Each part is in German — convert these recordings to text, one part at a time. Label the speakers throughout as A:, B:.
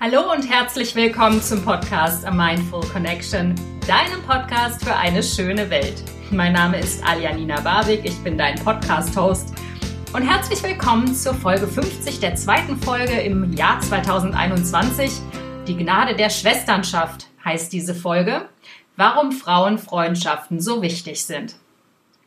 A: Hallo und herzlich willkommen zum Podcast A Mindful Connection, deinem Podcast für eine schöne Welt. Mein Name ist Aljanina Barbig, ich bin dein Podcast-Host und herzlich willkommen zur Folge 50 der zweiten Folge im Jahr 2021. Die Gnade der Schwesternschaft heißt diese Folge. Warum Frauenfreundschaften so wichtig sind.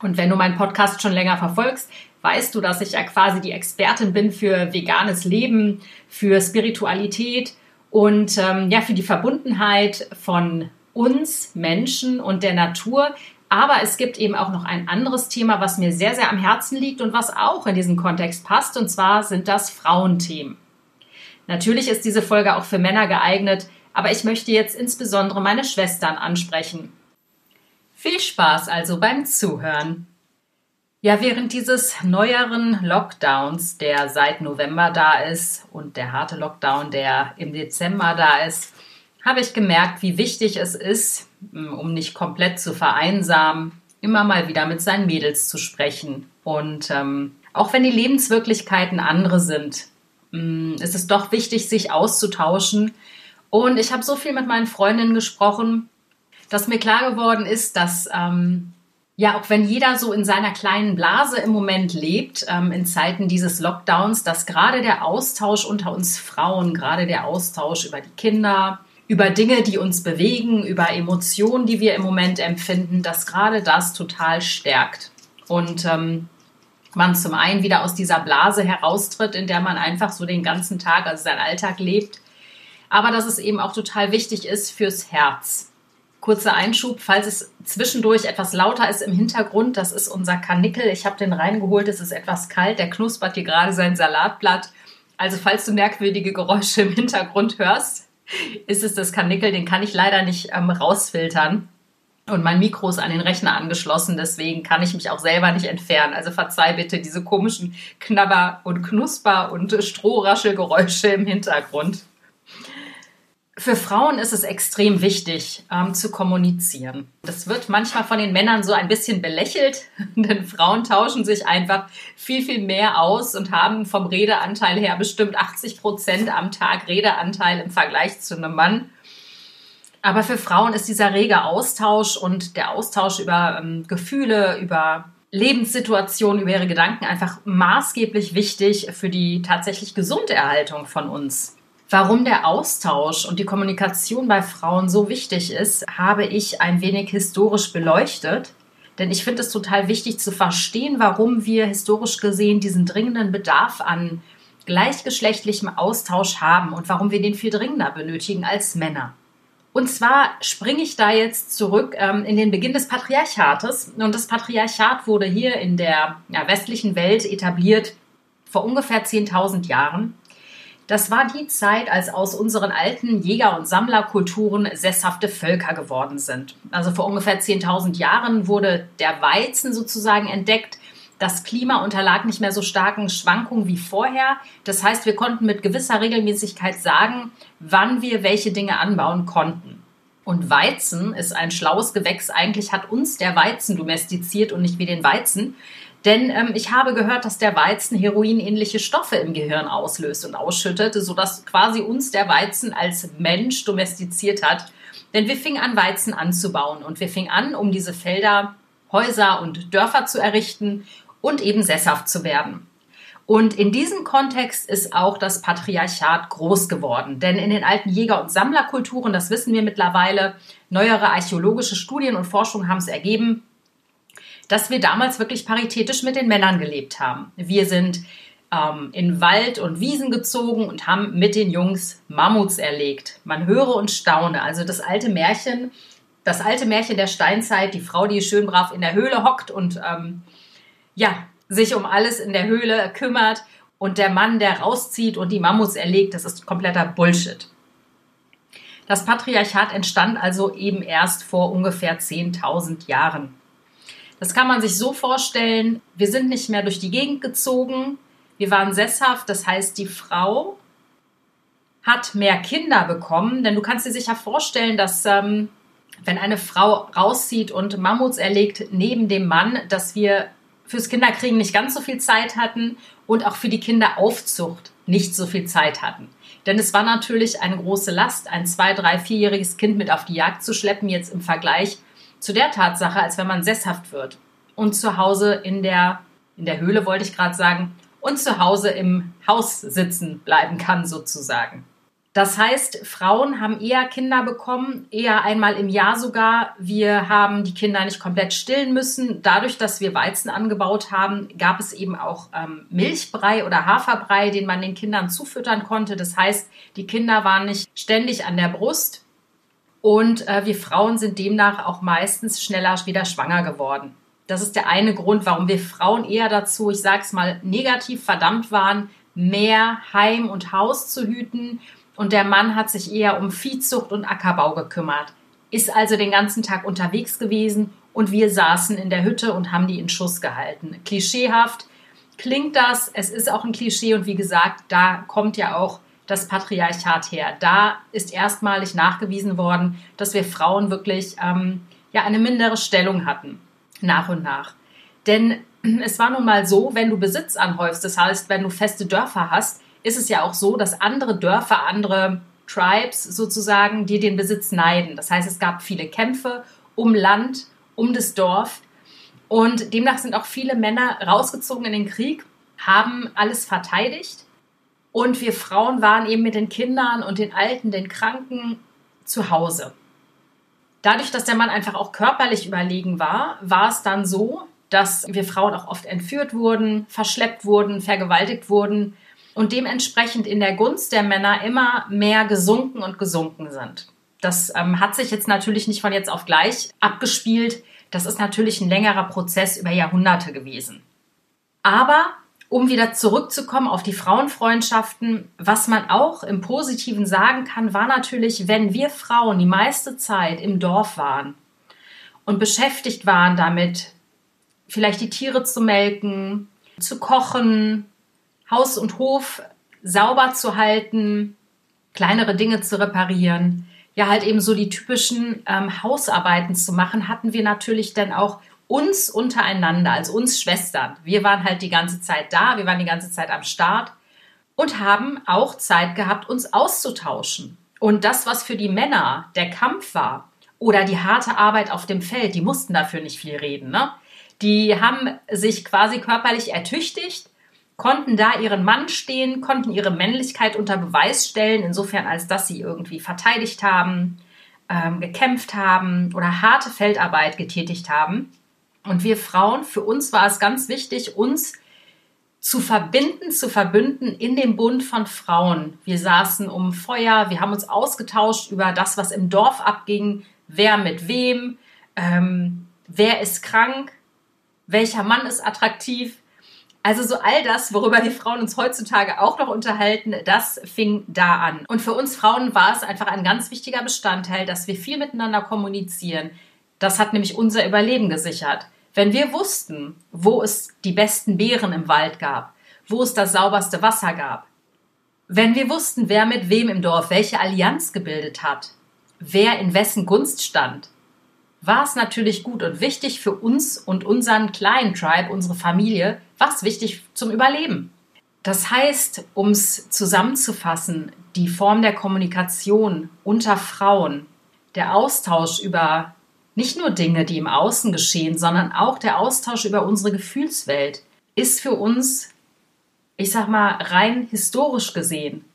A: Und wenn du meinen Podcast schon länger verfolgst, weißt du, dass ich ja quasi die Expertin bin für veganes Leben, für Spiritualität und ähm, ja, für die Verbundenheit von uns Menschen und der Natur. Aber es gibt eben auch noch ein anderes Thema, was mir sehr, sehr am Herzen liegt und was auch in diesen Kontext passt. Und zwar sind das Frauenthemen. Natürlich ist diese Folge auch für Männer geeignet, aber ich möchte jetzt insbesondere meine Schwestern ansprechen. Viel Spaß also beim Zuhören. Ja, während dieses neueren Lockdowns, der seit November da ist und der harte Lockdown, der im Dezember da ist, habe ich gemerkt, wie wichtig es ist, mm, um nicht komplett zu vereinsamen, immer mal wieder mit seinen Mädels zu sprechen. Und ähm, auch wenn die Lebenswirklichkeiten andere sind, ähm, ist es doch wichtig, sich auszutauschen. Und ich habe so viel mit meinen Freundinnen gesprochen, dass mir klar geworden ist, dass ähm, ja, auch wenn jeder so in seiner kleinen Blase im Moment lebt, ähm, in Zeiten dieses Lockdowns, dass gerade der Austausch unter uns Frauen, gerade der Austausch über die Kinder, über Dinge, die uns bewegen, über Emotionen, die wir im Moment empfinden, dass gerade das total stärkt. Und ähm, man zum einen wieder aus dieser Blase heraustritt, in der man einfach so den ganzen Tag, also seinen Alltag lebt, aber dass es eben auch total wichtig ist fürs Herz. Kurzer Einschub, falls es zwischendurch etwas lauter ist im Hintergrund, das ist unser Kanickel. Ich habe den reingeholt, es ist etwas kalt, der knuspert hier gerade sein Salatblatt. Also falls du merkwürdige Geräusche im Hintergrund hörst, ist es das Kanickel, den kann ich leider nicht ähm, rausfiltern. Und mein Mikro ist an den Rechner angeschlossen, deswegen kann ich mich auch selber nicht entfernen. Also verzeih bitte diese komischen Knabber- und Knusper- und Strohraschelgeräusche im Hintergrund. Für Frauen ist es extrem wichtig, ähm, zu kommunizieren. Das wird manchmal von den Männern so ein bisschen belächelt, denn Frauen tauschen sich einfach viel, viel mehr aus und haben vom Redeanteil her bestimmt 80 Prozent am Tag Redeanteil im Vergleich zu einem Mann. Aber für Frauen ist dieser rege Austausch und der Austausch über ähm, Gefühle, über Lebenssituationen, über ihre Gedanken einfach maßgeblich wichtig für die tatsächlich Gesunderhaltung von uns. Warum der Austausch und die Kommunikation bei Frauen so wichtig ist, habe ich ein wenig historisch beleuchtet. Denn ich finde es total wichtig zu verstehen, warum wir historisch gesehen diesen dringenden Bedarf an gleichgeschlechtlichem Austausch haben und warum wir den viel dringender benötigen als Männer. Und zwar springe ich da jetzt zurück ähm, in den Beginn des Patriarchates. Und das Patriarchat wurde hier in der ja, westlichen Welt etabliert vor ungefähr 10.000 Jahren. Das war die Zeit, als aus unseren alten Jäger- und Sammlerkulturen sesshafte Völker geworden sind. Also vor ungefähr 10.000 Jahren wurde der Weizen sozusagen entdeckt. Das Klima unterlag nicht mehr so starken Schwankungen wie vorher. Das heißt, wir konnten mit gewisser Regelmäßigkeit sagen, wann wir welche Dinge anbauen konnten. Und Weizen ist ein schlaues Gewächs. Eigentlich hat uns der Weizen domestiziert und nicht wie den Weizen. Denn ähm, ich habe gehört, dass der Weizen heroinähnliche Stoffe im Gehirn auslöst und ausschüttet, sodass quasi uns der Weizen als Mensch domestiziert hat. Denn wir fingen an, Weizen anzubauen und wir fingen an, um diese Felder, Häuser und Dörfer zu errichten und eben sesshaft zu werden. Und in diesem Kontext ist auch das Patriarchat groß geworden. Denn in den alten Jäger- und Sammlerkulturen, das wissen wir mittlerweile, neuere archäologische Studien und Forschungen haben es ergeben, dass wir damals wirklich paritätisch mit den Männern gelebt haben. Wir sind ähm, in Wald und Wiesen gezogen und haben mit den Jungs Mammuts erlegt. Man höre und staune. Also das alte Märchen, das alte Märchen der Steinzeit, die Frau, die schön brav in der Höhle hockt und ähm, ja, sich um alles in der Höhle kümmert und der Mann, der rauszieht und die Mammuts erlegt, das ist kompletter Bullshit. Das Patriarchat entstand also eben erst vor ungefähr 10.000 Jahren. Das kann man sich so vorstellen, wir sind nicht mehr durch die Gegend gezogen, wir waren sesshaft, das heißt, die Frau hat mehr Kinder bekommen, denn du kannst dir sicher vorstellen, dass ähm, wenn eine Frau rauszieht und Mammuts erlegt neben dem Mann, dass wir fürs Kinderkriegen nicht ganz so viel Zeit hatten und auch für die Kinderaufzucht nicht so viel Zeit hatten. Denn es war natürlich eine große Last, ein zwei, drei, vierjähriges Kind mit auf die Jagd zu schleppen, jetzt im Vergleich zu der Tatsache, als wenn man sesshaft wird und zu Hause in der, in der Höhle, wollte ich gerade sagen, und zu Hause im Haus sitzen bleiben kann, sozusagen. Das heißt, Frauen haben eher Kinder bekommen, eher einmal im Jahr sogar. Wir haben die Kinder nicht komplett stillen müssen. Dadurch, dass wir Weizen angebaut haben, gab es eben auch ähm, Milchbrei oder Haferbrei, den man den Kindern zufüttern konnte. Das heißt, die Kinder waren nicht ständig an der Brust. Und äh, wir Frauen sind demnach auch meistens schneller wieder schwanger geworden. Das ist der eine Grund, warum wir Frauen eher dazu, ich sage es mal, negativ verdammt waren, mehr Heim und Haus zu hüten und der Mann hat sich eher um Viehzucht und Ackerbau gekümmert, ist also den ganzen Tag unterwegs gewesen und wir saßen in der Hütte und haben die in Schuss gehalten. Klischeehaft klingt das, es ist auch ein Klischee und wie gesagt, da kommt ja auch das Patriarchat her. Da ist erstmalig nachgewiesen worden, dass wir Frauen wirklich ähm, ja eine mindere Stellung hatten, nach und nach. Denn es war nun mal so, wenn du Besitz anhäufst, das heißt, wenn du feste Dörfer hast, ist es ja auch so, dass andere Dörfer, andere Tribes sozusagen dir den Besitz neiden. Das heißt, es gab viele Kämpfe um Land, um das Dorf. Und demnach sind auch viele Männer rausgezogen in den Krieg, haben alles verteidigt. Und wir Frauen waren eben mit den Kindern und den Alten, den Kranken zu Hause. Dadurch, dass der Mann einfach auch körperlich überlegen war, war es dann so, dass wir Frauen auch oft entführt wurden, verschleppt wurden, vergewaltigt wurden und dementsprechend in der Gunst der Männer immer mehr gesunken und gesunken sind. Das ähm, hat sich jetzt natürlich nicht von jetzt auf gleich abgespielt. Das ist natürlich ein längerer Prozess über Jahrhunderte gewesen. Aber um wieder zurückzukommen auf die Frauenfreundschaften, was man auch im Positiven sagen kann, war natürlich, wenn wir Frauen die meiste Zeit im Dorf waren und beschäftigt waren damit, vielleicht die Tiere zu melken, zu kochen, Haus und Hof sauber zu halten, kleinere Dinge zu reparieren, ja halt eben so die typischen ähm, Hausarbeiten zu machen, hatten wir natürlich dann auch uns untereinander, als uns Schwestern. Wir waren halt die ganze Zeit da, wir waren die ganze Zeit am Start und haben auch Zeit gehabt, uns auszutauschen. Und das, was für die Männer der Kampf war oder die harte Arbeit auf dem Feld, die mussten dafür nicht viel reden. Ne? Die haben sich quasi körperlich ertüchtigt konnten da ihren Mann stehen, konnten ihre Männlichkeit unter Beweis stellen, insofern als dass sie irgendwie verteidigt haben, ähm, gekämpft haben oder harte Feldarbeit getätigt haben. Und wir Frauen, für uns war es ganz wichtig, uns zu verbinden, zu verbünden in dem Bund von Frauen. Wir saßen um Feuer, wir haben uns ausgetauscht über das, was im Dorf abging, wer mit wem, ähm, wer ist krank, welcher Mann ist attraktiv, also so all das, worüber wir Frauen uns heutzutage auch noch unterhalten, das fing da an. Und für uns Frauen war es einfach ein ganz wichtiger Bestandteil, dass wir viel miteinander kommunizieren. Das hat nämlich unser Überleben gesichert. Wenn wir wussten, wo es die besten Beeren im Wald gab, wo es das sauberste Wasser gab, wenn wir wussten, wer mit wem im Dorf welche Allianz gebildet hat, wer in wessen Gunst stand, war es natürlich gut und wichtig für uns und unseren kleinen Tribe, unsere Familie, was wichtig zum Überleben. Das heißt, um es zusammenzufassen, die Form der Kommunikation unter Frauen, der Austausch über nicht nur Dinge, die im Außen geschehen, sondern auch der Austausch über unsere Gefühlswelt ist für uns, ich sag mal, rein historisch gesehen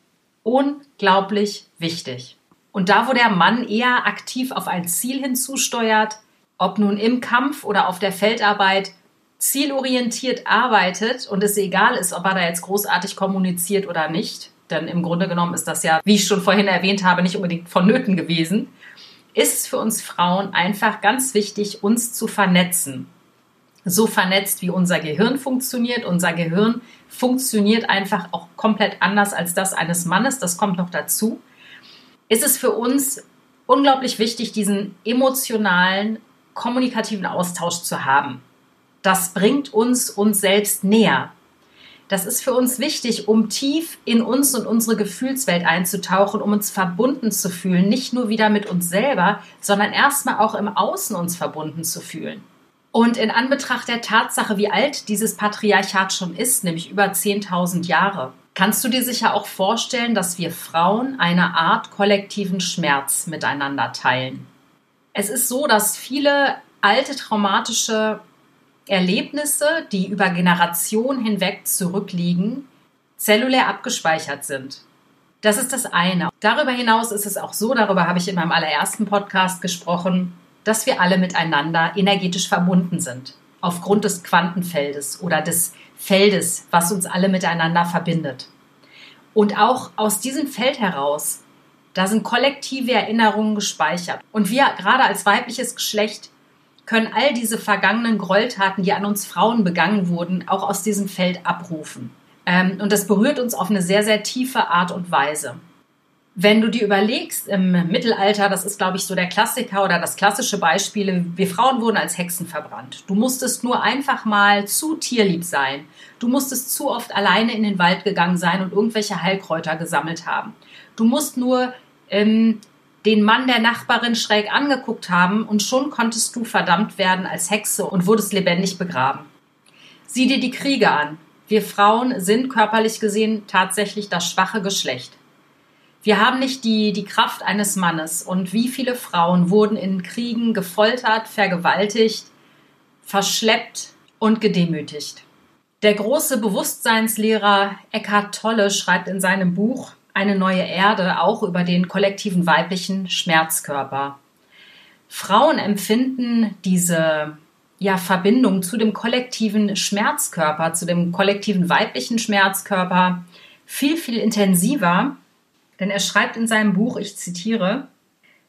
A: unglaublich wichtig. Und da, wo der Mann eher aktiv auf ein Ziel hinzusteuert, ob nun im Kampf oder auf der Feldarbeit, zielorientiert arbeitet und es egal ist, ob er da jetzt großartig kommuniziert oder nicht, denn im Grunde genommen ist das ja, wie ich schon vorhin erwähnt habe, nicht unbedingt vonnöten gewesen, ist es für uns Frauen einfach ganz wichtig, uns zu vernetzen. So vernetzt, wie unser Gehirn funktioniert. Unser Gehirn funktioniert einfach auch komplett anders als das eines Mannes. Das kommt noch dazu ist es für uns unglaublich wichtig, diesen emotionalen, kommunikativen Austausch zu haben. Das bringt uns uns selbst näher. Das ist für uns wichtig, um tief in uns und unsere Gefühlswelt einzutauchen, um uns verbunden zu fühlen, nicht nur wieder mit uns selber, sondern erstmal auch im Außen uns verbunden zu fühlen. Und in Anbetracht der Tatsache, wie alt dieses Patriarchat schon ist, nämlich über 10.000 Jahre, kannst du dir sicher auch vorstellen, dass wir Frauen eine Art kollektiven Schmerz miteinander teilen. Es ist so, dass viele alte traumatische Erlebnisse, die über Generationen hinweg zurückliegen, zellulär abgespeichert sind. Das ist das eine. Darüber hinaus ist es auch so, darüber habe ich in meinem allerersten Podcast gesprochen, dass wir alle miteinander energetisch verbunden sind. Aufgrund des Quantenfeldes oder des Feldes, was uns alle miteinander verbindet. Und auch aus diesem Feld heraus, da sind kollektive Erinnerungen gespeichert. Und wir gerade als weibliches Geschlecht können all diese vergangenen Gräueltaten, die an uns Frauen begangen wurden, auch aus diesem Feld abrufen. Ähm, und das berührt uns auf eine sehr, sehr tiefe Art und Weise. Wenn du dir überlegst, im Mittelalter, das ist, glaube ich, so der Klassiker oder das klassische Beispiel, wir Frauen wurden als Hexen verbrannt. Du musstest nur einfach mal zu tierlieb sein. Du musstest zu oft alleine in den Wald gegangen sein und irgendwelche Heilkräuter gesammelt haben. Du musst nur ähm, den Mann der Nachbarin schräg angeguckt haben und schon konntest du verdammt werden als Hexe und wurdest lebendig begraben. Sieh dir die Kriege an. Wir Frauen sind körperlich gesehen tatsächlich das schwache Geschlecht. Wir haben nicht die, die Kraft eines Mannes. Und wie viele Frauen wurden in Kriegen gefoltert, vergewaltigt, verschleppt und gedemütigt. Der große Bewusstseinslehrer Eckhart Tolle schreibt in seinem Buch Eine neue Erde auch über den kollektiven weiblichen Schmerzkörper. Frauen empfinden diese ja, Verbindung zu dem kollektiven Schmerzkörper, zu dem kollektiven weiblichen Schmerzkörper viel, viel intensiver denn er schreibt in seinem Buch, ich zitiere,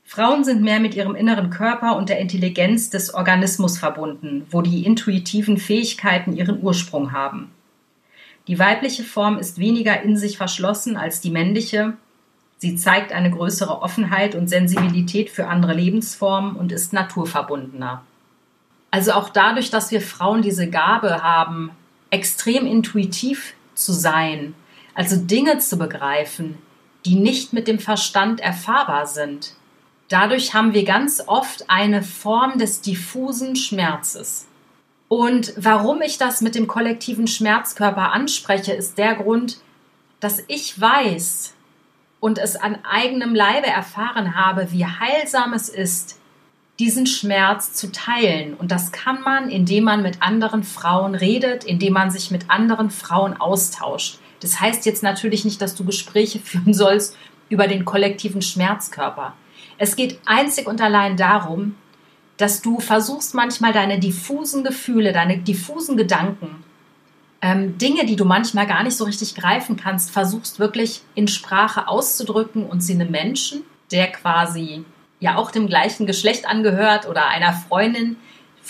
A: Frauen sind mehr mit ihrem inneren Körper und der Intelligenz des Organismus verbunden, wo die intuitiven Fähigkeiten ihren Ursprung haben. Die weibliche Form ist weniger in sich verschlossen als die männliche. Sie zeigt eine größere Offenheit und Sensibilität für andere Lebensformen und ist naturverbundener. Also auch dadurch, dass wir Frauen diese Gabe haben, extrem intuitiv zu sein, also Dinge zu begreifen, die nicht mit dem Verstand erfahrbar sind. Dadurch haben wir ganz oft eine Form des diffusen Schmerzes. Und warum ich das mit dem kollektiven Schmerzkörper anspreche, ist der Grund, dass ich weiß und es an eigenem Leibe erfahren habe, wie heilsam es ist, diesen Schmerz zu teilen. Und das kann man, indem man mit anderen Frauen redet, indem man sich mit anderen Frauen austauscht. Das heißt jetzt natürlich nicht, dass du Gespräche führen sollst über den kollektiven Schmerzkörper. Es geht einzig und allein darum, dass du versuchst manchmal deine diffusen Gefühle, deine diffusen Gedanken, ähm, Dinge, die du manchmal gar nicht so richtig greifen kannst, versuchst wirklich in Sprache auszudrücken und sie einem Menschen, der quasi ja auch dem gleichen Geschlecht angehört oder einer Freundin,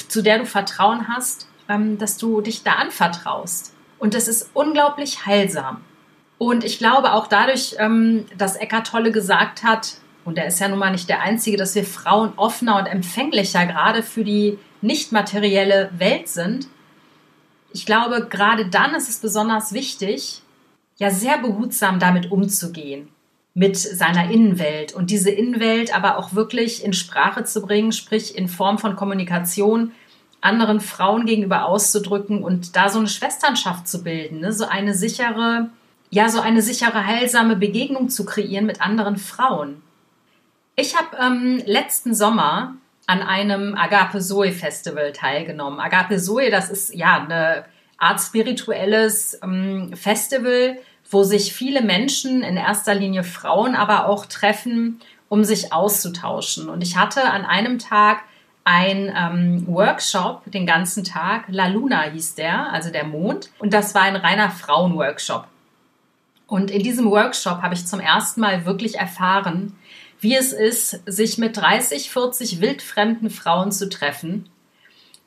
A: zu der du Vertrauen hast, ähm, dass du dich da anvertraust. Und das ist unglaublich heilsam. Und ich glaube auch dadurch, ähm, dass Eckart Tolle gesagt hat, und er ist ja nun mal nicht der Einzige, dass wir Frauen offener und empfänglicher gerade für die nicht materielle Welt sind. Ich glaube, gerade dann ist es besonders wichtig, ja sehr behutsam damit umzugehen, mit seiner Innenwelt und diese Innenwelt aber auch wirklich in Sprache zu bringen, sprich in Form von Kommunikation, anderen Frauen gegenüber auszudrücken und da so eine Schwesternschaft zu bilden, ne? so eine sichere, ja, so eine sichere, heilsame Begegnung zu kreieren mit anderen Frauen. Ich habe ähm, letzten Sommer an einem Agape Zoe Festival teilgenommen. Agape Zoe, das ist ja eine Art spirituelles ähm, Festival, wo sich viele Menschen, in erster Linie Frauen, aber auch treffen, um sich auszutauschen. Und ich hatte an einem Tag ein ähm, Workshop den ganzen Tag. La Luna hieß der, also der Mond. Und das war ein reiner Frauenworkshop. Und in diesem Workshop habe ich zum ersten Mal wirklich erfahren, wie es ist, sich mit 30, 40 wildfremden Frauen zu treffen,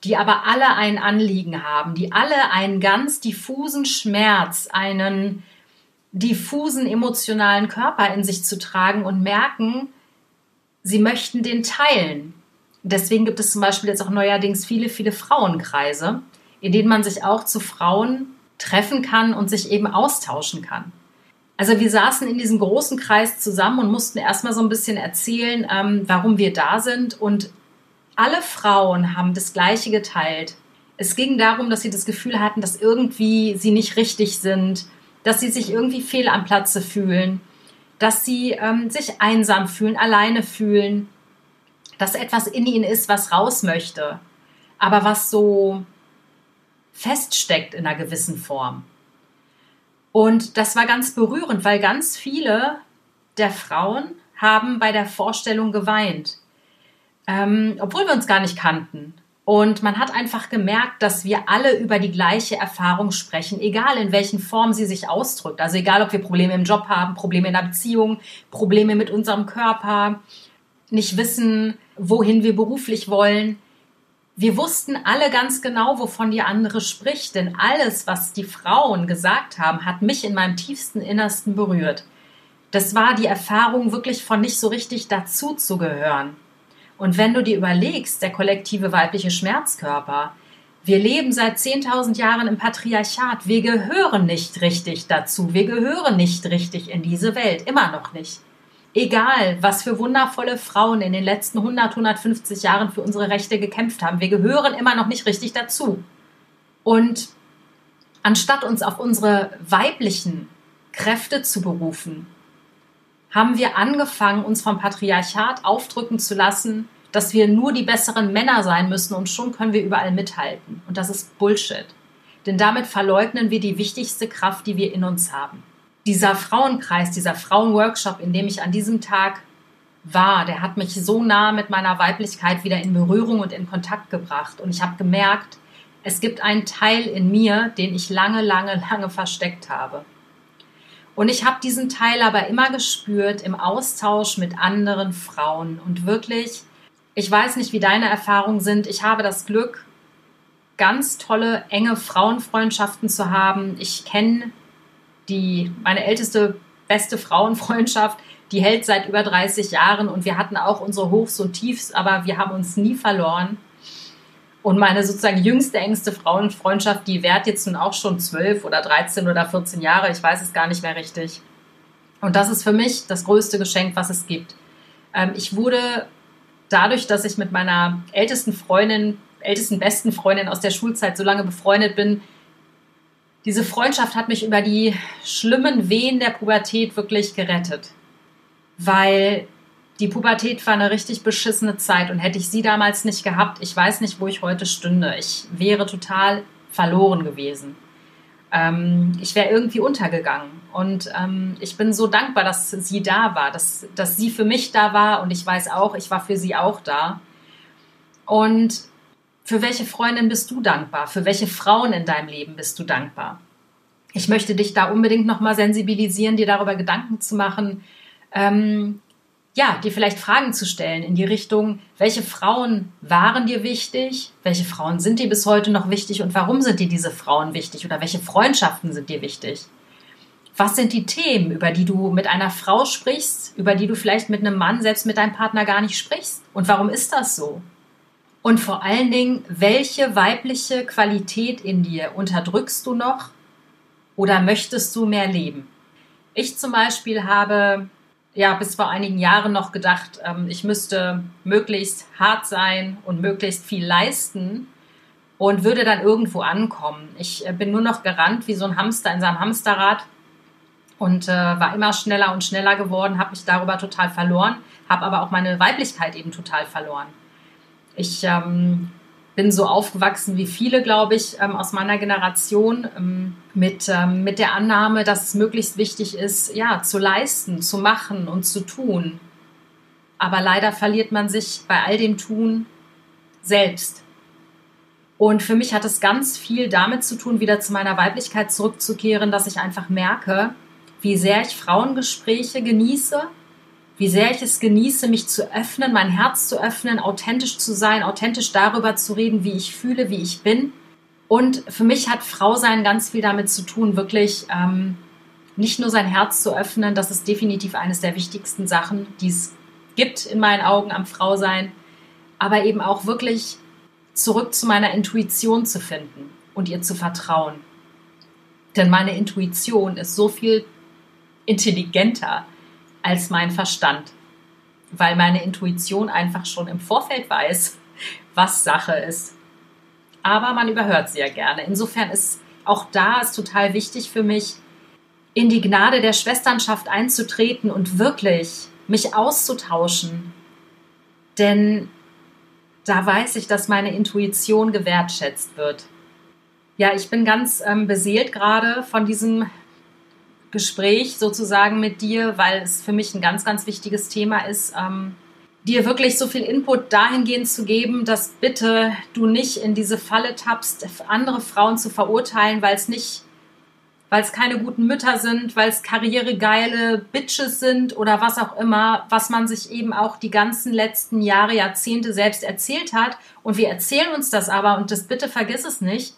A: die aber alle ein Anliegen haben, die alle einen ganz diffusen Schmerz, einen diffusen emotionalen Körper in sich zu tragen und merken, sie möchten den teilen. Deswegen gibt es zum Beispiel jetzt auch neuerdings viele, viele Frauenkreise, in denen man sich auch zu Frauen treffen kann und sich eben austauschen kann. Also wir saßen in diesem großen Kreis zusammen und mussten erstmal so ein bisschen erzählen, ähm, warum wir da sind. Und alle Frauen haben das Gleiche geteilt. Es ging darum, dass sie das Gefühl hatten, dass irgendwie sie nicht richtig sind, dass sie sich irgendwie fehl am Platze fühlen, dass sie ähm, sich einsam fühlen, alleine fühlen, dass etwas in ihnen ist, was raus möchte, aber was so feststeckt in einer gewissen Form. Und das war ganz berührend, weil ganz viele der Frauen haben bei der Vorstellung geweint, ähm, obwohl wir uns gar nicht kannten. Und man hat einfach gemerkt, dass wir alle über die gleiche Erfahrung sprechen, egal in welchen Formen sie sich ausdrückt. Also egal, ob wir Probleme im Job haben, Probleme in der Beziehung, Probleme mit unserem Körper, nicht wissen, wohin wir beruflich wollen. Wir wussten alle ganz genau, wovon die andere spricht, denn alles, was die Frauen gesagt haben, hat mich in meinem tiefsten Innersten berührt. Das war die Erfahrung, wirklich von nicht so richtig dazu zu gehören. Und wenn du dir überlegst, der kollektive weibliche Schmerzkörper, wir leben seit 10.000 Jahren im Patriarchat. Wir gehören nicht richtig dazu. Wir gehören nicht richtig in diese Welt. Immer noch nicht. Egal, was für wundervolle Frauen in den letzten 100, 150 Jahren für unsere Rechte gekämpft haben. Wir gehören immer noch nicht richtig dazu. Und anstatt uns auf unsere weiblichen Kräfte zu berufen, haben wir angefangen, uns vom Patriarchat aufdrücken zu lassen, dass wir nur die besseren Männer sein müssen und schon können wir überall mithalten. Und das ist Bullshit. Denn damit verleugnen wir die wichtigste Kraft, die wir in uns haben. Dieser Frauenkreis, dieser Frauenworkshop, in dem ich an diesem Tag war, der hat mich so nah mit meiner Weiblichkeit wieder in Berührung und in Kontakt gebracht. Und ich habe gemerkt, es gibt einen Teil in mir, den ich lange, lange, lange versteckt habe. Und ich habe diesen Teil aber immer gespürt im Austausch mit anderen Frauen. Und wirklich, ich weiß nicht, wie deine Erfahrungen sind. Ich habe das Glück, ganz tolle, enge Frauenfreundschaften zu haben. Ich kenne die, meine älteste, beste Frauenfreundschaft, die hält seit über 30 Jahren und wir hatten auch unsere Hochs und Tiefs, aber wir haben uns nie verloren. Und meine sozusagen jüngste, engste Frauenfreundschaft, die währt jetzt nun auch schon zwölf oder 13 oder 14 Jahre. Ich weiß es gar nicht mehr richtig. Und das ist für mich das größte Geschenk, was es gibt. Ähm, ich wurde dadurch, dass ich mit meiner ältesten Freundin, ältesten besten Freundin aus der Schulzeit so lange befreundet bin, diese Freundschaft hat mich über die schlimmen Wehen der Pubertät wirklich gerettet. Weil die Pubertät war eine richtig beschissene Zeit und hätte ich sie damals nicht gehabt, ich weiß nicht, wo ich heute stünde. Ich wäre total verloren gewesen. Ähm, ich wäre irgendwie untergegangen. Und ähm, ich bin so dankbar, dass sie da war, dass, dass sie für mich da war und ich weiß auch, ich war für sie auch da. Und für welche Freundin bist du dankbar? Für welche Frauen in deinem Leben bist du dankbar? Ich möchte dich da unbedingt nochmal sensibilisieren, dir darüber Gedanken zu machen, ähm, ja, dir vielleicht Fragen zu stellen in die Richtung, welche Frauen waren dir wichtig, welche Frauen sind dir bis heute noch wichtig und warum sind dir diese Frauen wichtig oder welche Freundschaften sind dir wichtig? Was sind die Themen, über die du mit einer Frau sprichst, über die du vielleicht mit einem Mann, selbst mit deinem Partner gar nicht sprichst? Und warum ist das so? Und vor allen Dingen, welche weibliche Qualität in dir unterdrückst du noch oder möchtest du mehr leben? Ich zum Beispiel habe ja bis vor einigen Jahren noch gedacht, ähm, ich müsste möglichst hart sein und möglichst viel leisten und würde dann irgendwo ankommen. Ich äh, bin nur noch gerannt wie so ein Hamster in seinem Hamsterrad und äh, war immer schneller und schneller geworden, habe mich darüber total verloren, habe aber auch meine Weiblichkeit eben total verloren. Ich ähm, bin so aufgewachsen wie viele, glaube ich, ähm, aus meiner Generation ähm, mit, ähm, mit der Annahme, dass es möglichst wichtig ist, ja, zu leisten, zu machen und zu tun. Aber leider verliert man sich bei all dem Tun selbst. Und für mich hat es ganz viel damit zu tun, wieder zu meiner Weiblichkeit zurückzukehren, dass ich einfach merke, wie sehr ich Frauengespräche genieße, wie sehr ich es genieße, mich zu öffnen, mein Herz zu öffnen, authentisch zu sein, authentisch darüber zu reden, wie ich fühle, wie ich bin. Und für mich hat Frau sein ganz viel damit zu tun, wirklich ähm, nicht nur sein Herz zu öffnen, das ist definitiv eines der wichtigsten Sachen, die es gibt in meinen Augen am Frausein, aber eben auch wirklich zurück zu meiner Intuition zu finden und ihr zu vertrauen. Denn meine Intuition ist so viel intelligenter als mein Verstand, weil meine Intuition einfach schon im Vorfeld weiß, was Sache ist. Aber man überhört sie ja gerne. Insofern ist auch da ist total wichtig für mich, in die Gnade der Schwesternschaft einzutreten und wirklich mich auszutauschen. Denn da weiß ich, dass meine Intuition gewertschätzt wird. Ja, ich bin ganz ähm, beseelt gerade von diesem Gespräch sozusagen mit dir, weil es für mich ein ganz, ganz wichtiges Thema ist, ähm, dir wirklich so viel Input dahingehend zu geben, dass bitte du nicht in diese Falle tappst, andere Frauen zu verurteilen, weil es nicht weil es keine guten Mütter sind, weil es karrieregeile Bitches sind oder was auch immer, was man sich eben auch die ganzen letzten Jahre, Jahrzehnte selbst erzählt hat. Und wir erzählen uns das aber, und das bitte vergiss es nicht,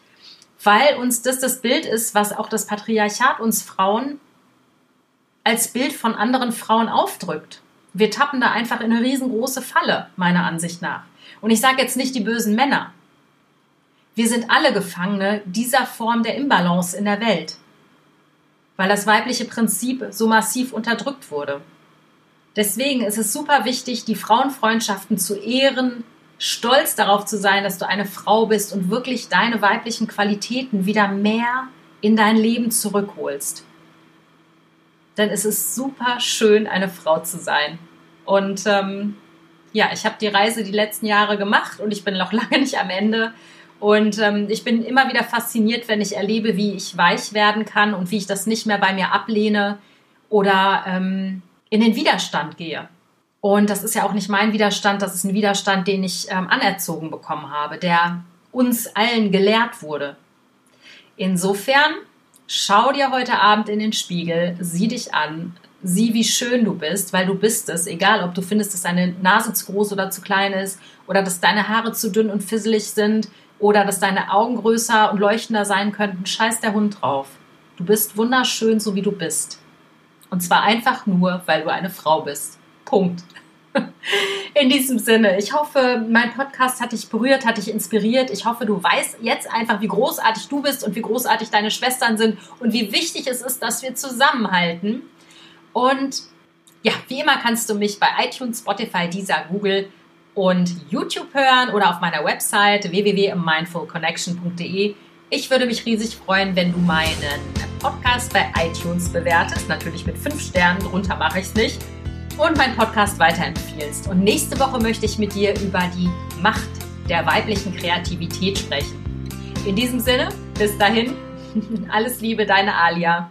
A: weil uns das das Bild ist, was auch das Patriarchat uns Frauen als Bild von anderen Frauen aufdrückt. Wir tappen da einfach in eine riesengroße Falle, meiner Ansicht nach. Und ich sage jetzt nicht die bösen Männer. Wir sind alle Gefangene dieser Form der Imbalance in der Welt weil das weibliche Prinzip so massiv unterdrückt wurde. Deswegen ist es super wichtig, die Frauenfreundschaften zu ehren, stolz darauf zu sein, dass du eine Frau bist und wirklich deine weiblichen Qualitäten wieder mehr in dein Leben zurückholst. Denn es ist super schön, eine Frau zu sein. Und ähm, ja, ich habe die Reise die letzten Jahre gemacht und ich bin noch lange nicht am Ende. Und ähm, ich bin immer wieder fasziniert, wenn ich erlebe, wie ich weich werden kann und wie ich das nicht mehr bei mir ablehne oder ähm, in den Widerstand gehe. Und das ist ja auch nicht mein Widerstand, das ist ein Widerstand, den ich ähm, anerzogen bekommen habe, der uns allen gelehrt wurde. Insofern schau dir heute Abend in den Spiegel, sieh dich an, sieh, wie schön du bist, weil du bist es, egal ob du findest, dass deine Nase zu groß oder zu klein ist oder dass deine Haare zu dünn und fisselig sind oder dass deine Augen größer und leuchtender sein könnten, scheiß der Hund drauf. Du bist wunderschön, so wie du bist. Und zwar einfach nur, weil du eine Frau bist. Punkt. In diesem Sinne, ich hoffe, mein Podcast hat dich berührt, hat dich inspiriert. Ich hoffe, du weißt jetzt einfach, wie großartig du bist und wie großartig deine Schwestern sind und wie wichtig es ist, dass wir zusammenhalten. Und ja, wie immer kannst du mich bei iTunes, Spotify, Deezer, Google und YouTube hören oder auf meiner Website www.mindfulconnection.de. Ich würde mich riesig freuen, wenn du meinen Podcast bei iTunes bewertest. Natürlich mit fünf Sternen, drunter mache ich es nicht. Und meinen Podcast weiterempfiehlst. Und nächste Woche möchte ich mit dir über die Macht der weiblichen Kreativität sprechen. In diesem Sinne, bis dahin, alles Liebe, deine Alia.